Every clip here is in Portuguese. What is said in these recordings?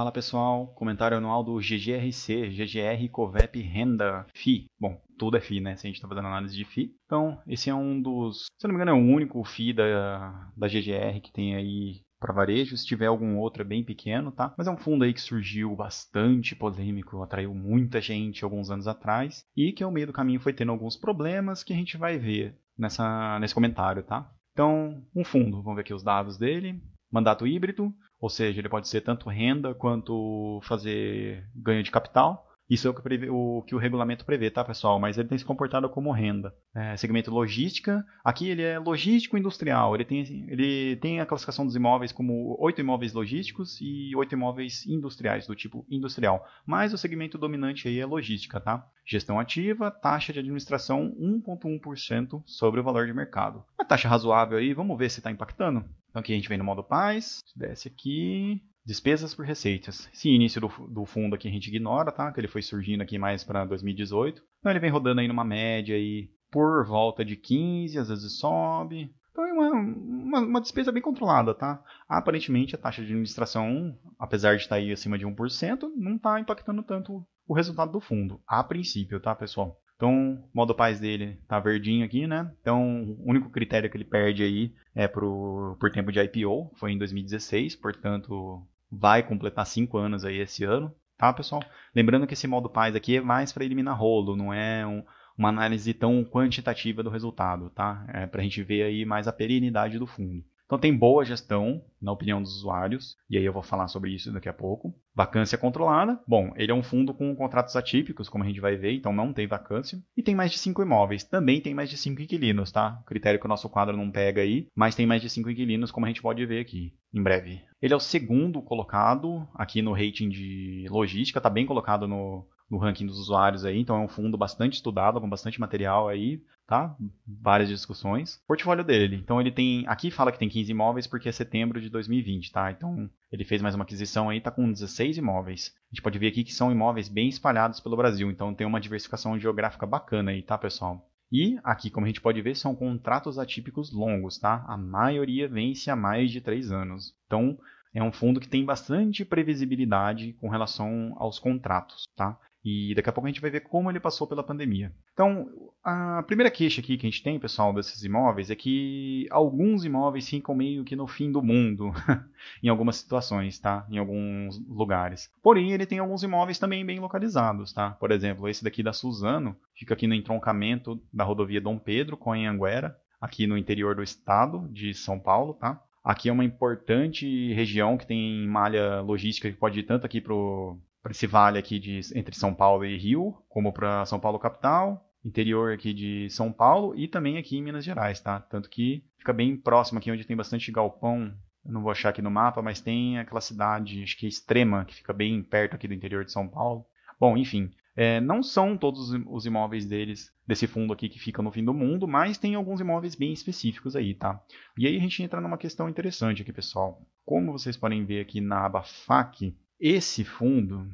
Fala pessoal, comentário anual do GGRC, GGR Covep Renda FI. Bom, tudo é FI, né? Se a gente está fazendo análise de FI. Então, esse é um dos, se eu não me engano, é o único FI da, da GGR que tem aí para varejo. Se tiver algum outro é bem pequeno, tá? Mas é um fundo aí que surgiu bastante polêmico, atraiu muita gente alguns anos atrás e que ao meio do caminho foi tendo alguns problemas que a gente vai ver nessa, nesse comentário, tá? Então, um fundo, vamos ver aqui os dados dele. Mandato híbrido, ou seja, ele pode ser tanto renda quanto fazer ganho de capital. Isso é o que, prevê, o que, o regulamento prevê, tá, pessoal? Mas ele tem se comportado como renda. É, segmento logística. Aqui ele é logístico industrial. Ele tem, ele tem a classificação dos imóveis como oito imóveis logísticos e oito imóveis industriais, do tipo industrial. Mas o segmento dominante aí é logística, tá? Gestão ativa, taxa de administração 1,1% sobre o valor de mercado. Uma taxa razoável aí, vamos ver se está impactando. Então aqui a gente vem no modo paz, desce aqui, Despesas por receitas. Esse início do, do, fundo aqui a gente ignora, tá? Que ele foi surgindo aqui mais para 2018. Então ele vem rodando aí numa média aí por volta de 15, às vezes sobe. Então é uma, uma, uma despesa bem controlada, tá? Aparentemente a taxa de administração, apesar de estar aí acima de 1%, não está impactando tanto o resultado do fundo, a princípio, tá, pessoal? Então, o modo paz dele tá verdinho aqui, né? Então, o único critério que ele perde aí é pro, por tempo de IPO, foi em 2016, portanto, vai completar 5 anos aí esse ano, tá, pessoal? Lembrando que esse modo paz aqui é mais para eliminar rolo, não é um, uma análise tão quantitativa do resultado, tá? É para a gente ver aí mais a perenidade do fundo. Então tem boa gestão, na opinião dos usuários, e aí eu vou falar sobre isso daqui a pouco. Vacância controlada. Bom, ele é um fundo com contratos atípicos, como a gente vai ver, então não tem vacância. E tem mais de 5 imóveis. Também tem mais de 5 inquilinos, tá? Critério que o nosso quadro não pega aí, mas tem mais de 5 inquilinos, como a gente pode ver aqui, em breve. Ele é o segundo colocado aqui no rating de logística, tá bem colocado no, no ranking dos usuários aí, então é um fundo bastante estudado, com bastante material aí tá? Várias discussões. Portfólio dele. Então ele tem. Aqui fala que tem 15 imóveis porque é setembro de 2020, tá? Então ele fez mais uma aquisição aí, tá com 16 imóveis. A gente pode ver aqui que são imóveis bem espalhados pelo Brasil, então tem uma diversificação geográfica bacana aí, tá, pessoal? E aqui, como a gente pode ver, são contratos atípicos longos, tá? A maioria vence há mais de 3 anos. Então, é um fundo que tem bastante previsibilidade com relação aos contratos, tá? E daqui a pouco a gente vai ver como ele passou pela pandemia. Então, a primeira queixa aqui que a gente tem, pessoal, desses imóveis é que alguns imóveis ficam meio que no fim do mundo, em algumas situações, tá? Em alguns lugares. Porém, ele tem alguns imóveis também bem localizados, tá? Por exemplo, esse daqui da Suzano, fica aqui no entroncamento da rodovia Dom Pedro com Anhanguera, aqui no interior do estado de São Paulo, tá? Aqui é uma importante região que tem malha logística que pode ir tanto aqui para para esse vale aqui de, entre São Paulo e Rio, como para São Paulo capital, interior aqui de São Paulo e também aqui em Minas Gerais, tá? Tanto que fica bem próximo aqui onde tem bastante galpão. Eu não vou achar aqui no mapa, mas tem aquela cidade, acho que é extrema, que fica bem perto aqui do interior de São Paulo. Bom, enfim, é, não são todos os imóveis deles, desse fundo aqui que fica no fim do mundo, mas tem alguns imóveis bem específicos aí, tá? E aí a gente entra numa questão interessante aqui, pessoal. Como vocês podem ver aqui na aba FAQ, esse fundo,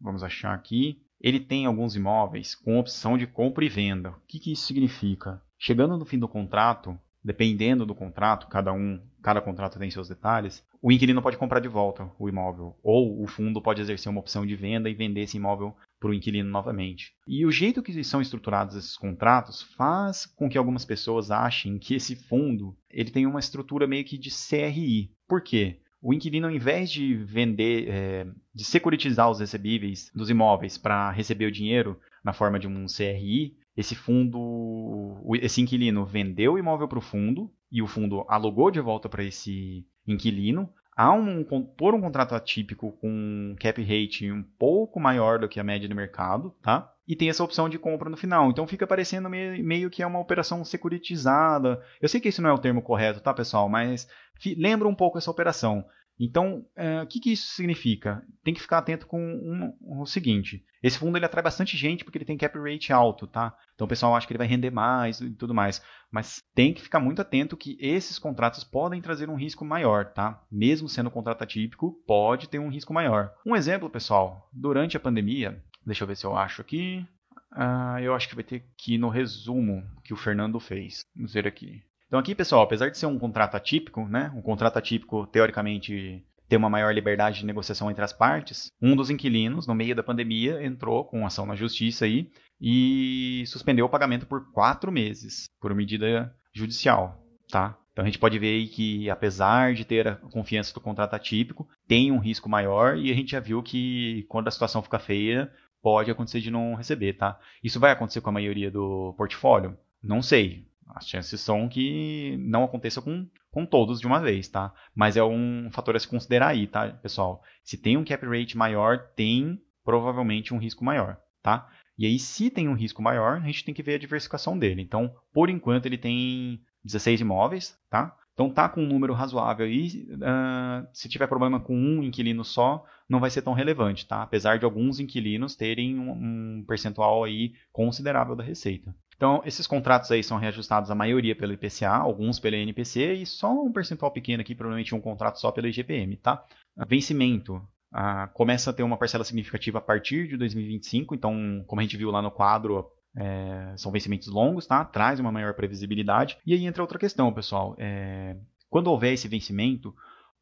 vamos achar aqui, ele tem alguns imóveis com opção de compra e venda. O que, que isso significa? Chegando no fim do contrato, dependendo do contrato, cada um, cada contrato tem seus detalhes, o inquilino pode comprar de volta o imóvel, ou o fundo pode exercer uma opção de venda e vender esse imóvel para o inquilino novamente. E o jeito que são estruturados esses contratos faz com que algumas pessoas achem que esse fundo ele tem uma estrutura meio que de CRI. Por quê? O inquilino, ao invés de vender, é, de securitizar os recebíveis dos imóveis para receber o dinheiro na forma de um CRI, esse fundo, esse inquilino vendeu o imóvel para o fundo e o fundo alugou de volta para esse inquilino. Há um, por um contrato atípico com cap rate um pouco maior do que a média do mercado, tá? E tem essa opção de compra no final. Então fica parecendo meio, que é uma operação securitizada. Eu sei que esse não é o termo correto, tá, pessoal? Mas lembra um pouco essa operação. Então, é, o que, que, isso significa? Tem que ficar atento com um, o seguinte: esse fundo ele atrai bastante gente porque ele tem cap rate alto, tá? Então o pessoal acha que ele vai render mais e tudo mais. Mas tem que ficar muito atento que esses contratos podem trazer um risco maior, tá? Mesmo sendo um contrato atípico, pode ter um risco maior. Um exemplo, pessoal: durante a pandemia, deixa eu ver se eu acho aqui. Uh, eu acho que vai ter ir no resumo que o Fernando fez. Vamos ver aqui. Então aqui, pessoal, apesar de ser um contrato atípico, né, um contrato atípico teoricamente ter uma maior liberdade de negociação entre as partes, um dos inquilinos, no meio da pandemia, entrou com ação na justiça aí e suspendeu o pagamento por quatro meses, por medida judicial, tá? Então a gente pode ver aí que, apesar de ter a confiança do contrato atípico, tem um risco maior e a gente já viu que quando a situação fica feia, pode acontecer de não receber, tá? Isso vai acontecer com a maioria do portfólio? Não sei. As chances são que não aconteça com, com todos de uma vez, tá? Mas é um fator a se considerar aí, tá, pessoal? Se tem um cap rate maior, tem provavelmente um risco maior, tá? E aí, se tem um risco maior, a gente tem que ver a diversificação dele. Então, por enquanto, ele tem 16 imóveis, tá? Então tá com um número razoável aí. Uh, se tiver problema com um inquilino só, não vai ser tão relevante, tá? Apesar de alguns inquilinos terem um, um percentual aí considerável da receita. Então, esses contratos aí são reajustados a maioria pelo IPCA, alguns pelo INPC e só um percentual pequeno aqui, provavelmente um contrato só pelo IGPM, tá? Vencimento. Uh, começa a ter uma parcela significativa a partir de 2025, então, como a gente viu lá no quadro, é, são vencimentos longos, tá? Traz uma maior previsibilidade. E aí entra outra questão, pessoal. É, quando houver esse vencimento,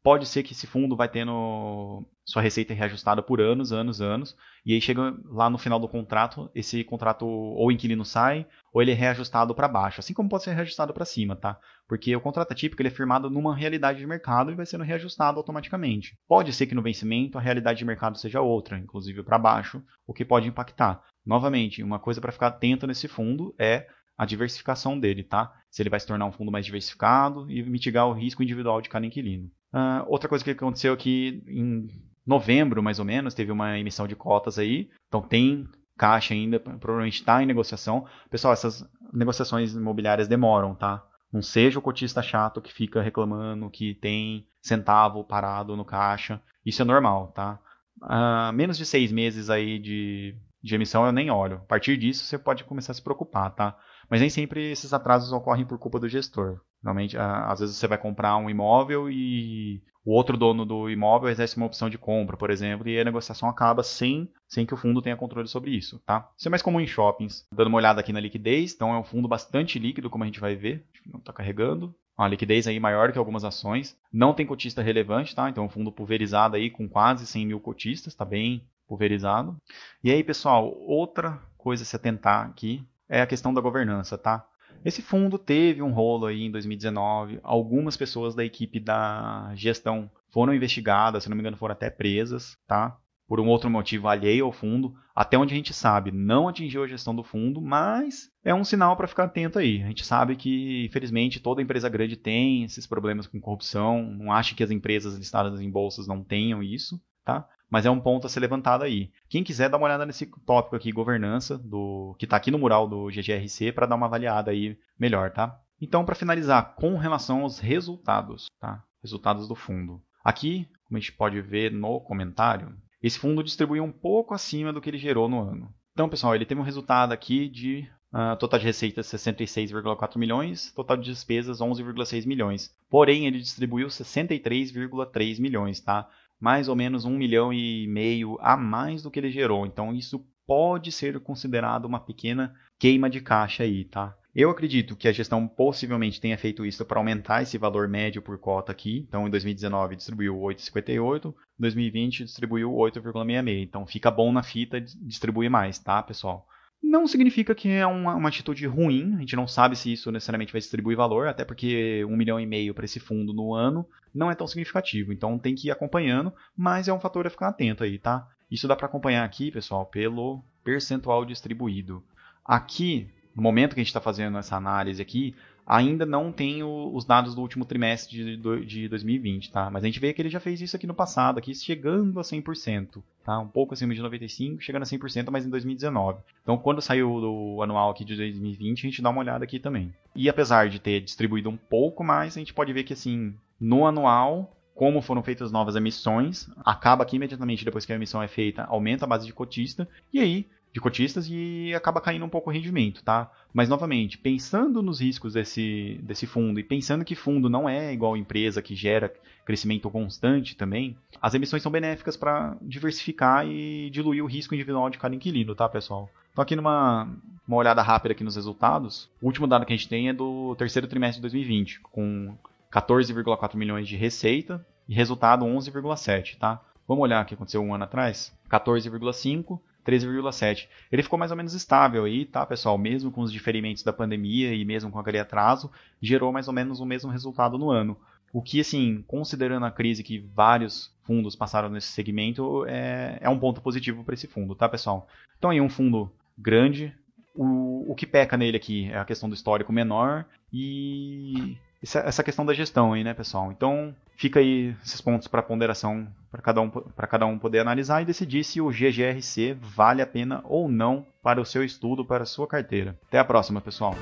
pode ser que esse fundo vai tendo sua receita reajustada por anos, anos, anos, e aí chega lá no final do contrato, esse contrato ou o inquilino sai, ou ele é reajustado para baixo, assim como pode ser reajustado para cima, tá? Porque o contrato atípico ele é firmado numa realidade de mercado e vai sendo reajustado automaticamente. Pode ser que no vencimento a realidade de mercado seja outra, inclusive para baixo, o que pode impactar. Novamente, uma coisa para ficar atento nesse fundo é a diversificação dele, tá? Se ele vai se tornar um fundo mais diversificado e mitigar o risco individual de cada inquilino. Uh, outra coisa que aconteceu aqui em novembro, mais ou menos, teve uma emissão de cotas aí. Então tem caixa ainda, provavelmente está em negociação. Pessoal, essas negociações imobiliárias demoram, tá? Não seja o cotista chato que fica reclamando que tem centavo parado no caixa. Isso é normal, tá? Uh, menos de seis meses aí de, de emissão eu nem olho. A partir disso você pode começar a se preocupar, tá? Mas nem sempre esses atrasos ocorrem por culpa do gestor. Normalmente, às vezes você vai comprar um imóvel e o outro dono do imóvel exerce uma opção de compra, por exemplo, e a negociação acaba sem, sem que o fundo tenha controle sobre isso, tá? Isso é mais comum em shoppings. Dando uma olhada aqui na liquidez, então é um fundo bastante líquido, como a gente vai ver. Não está carregando. Uma liquidez aí maior que algumas ações. Não tem cotista relevante, tá? Então é um fundo pulverizado aí com quase 100 mil cotistas, está bem pulverizado. E aí, pessoal, outra coisa a se atentar aqui é a questão da governança, tá? Esse fundo teve um rolo aí em 2019. Algumas pessoas da equipe da gestão foram investigadas, se não me engano, foram até presas, tá? Por um outro motivo alheio ao fundo. Até onde a gente sabe, não atingiu a gestão do fundo, mas é um sinal para ficar atento aí. A gente sabe que, infelizmente, toda empresa grande tem esses problemas com corrupção. Não acho que as empresas listadas em bolsas não tenham isso, tá? Mas é um ponto a ser levantado aí. Quem quiser dar uma olhada nesse tópico aqui, governança, do que está aqui no mural do GGRC, para dar uma avaliada aí melhor, tá? Então, para finalizar, com relação aos resultados, tá? Resultados do fundo. Aqui, como a gente pode ver no comentário, esse fundo distribuiu um pouco acima do que ele gerou no ano. Então, pessoal, ele teve um resultado aqui de uh, total de receitas 66,4 milhões, total de despesas 11,6 milhões. Porém, ele distribuiu 63,3 milhões, tá? Mais ou menos um milhão e meio a mais do que ele gerou. Então isso pode ser considerado uma pequena queima de caixa aí, tá? Eu acredito que a gestão possivelmente tenha feito isso para aumentar esse valor médio por cota aqui. Então, em 2019 distribuiu 8,58, em 2020 distribuiu 8,66. Então, fica bom na fita distribuir mais, tá, pessoal? Não significa que é uma, uma, atitude ruim, a gente não sabe se isso necessariamente vai distribuir valor, até porque um milhão e meio para esse fundo no ano não é tão significativo, então tem que ir acompanhando, mas é um fator a ficar atento aí, tá? Isso dá para acompanhar aqui, pessoal, pelo percentual distribuído. Aqui, no momento que a gente está fazendo essa análise aqui, ainda não tem os dados do último trimestre de, de 2020, tá? Mas a gente vê que ele já fez isso aqui no passado, aqui chegando a 100%, tá? Um pouco acima de 95, chegando a 100%, mas em 2019. Então, quando saiu o anual aqui de 2020, a gente dá uma olhada aqui também. E apesar de ter distribuído um pouco mais, a gente pode ver que assim, no anual como foram feitas novas emissões, acaba que imediatamente depois que a emissão é feita, aumenta a base de cotista, e aí de cotistas e acaba caindo um pouco o rendimento, tá? Mas novamente, pensando nos riscos desse, desse fundo e pensando que fundo não é igual empresa que gera crescimento constante também, as emissões são benéficas para diversificar e diluir o risco individual de cada inquilino, tá, pessoal? Então aqui numa uma olhada rápida aqui nos resultados, o último dado que a gente tem é do terceiro trimestre de 2020, com 14,4 milhões de receita, e resultado 11,7, tá? Vamos olhar o que aconteceu um ano atrás? 14,5, 13,7. Ele ficou mais ou menos estável aí, tá, pessoal? Mesmo com os diferimentos da pandemia e mesmo com aquele atraso, gerou mais ou menos o mesmo resultado no ano. O que, assim, considerando a crise que vários fundos passaram nesse segmento, é, é um ponto positivo para esse fundo, tá, pessoal? Então, aí, um fundo grande. O, o que peca nele aqui é a questão do histórico menor e essa questão da gestão aí, né, pessoal? Então, fica aí esses pontos para ponderação para cada, um, cada um poder analisar e decidir se o GGRC vale a pena ou não para o seu estudo, para a sua carteira. Até a próxima, pessoal!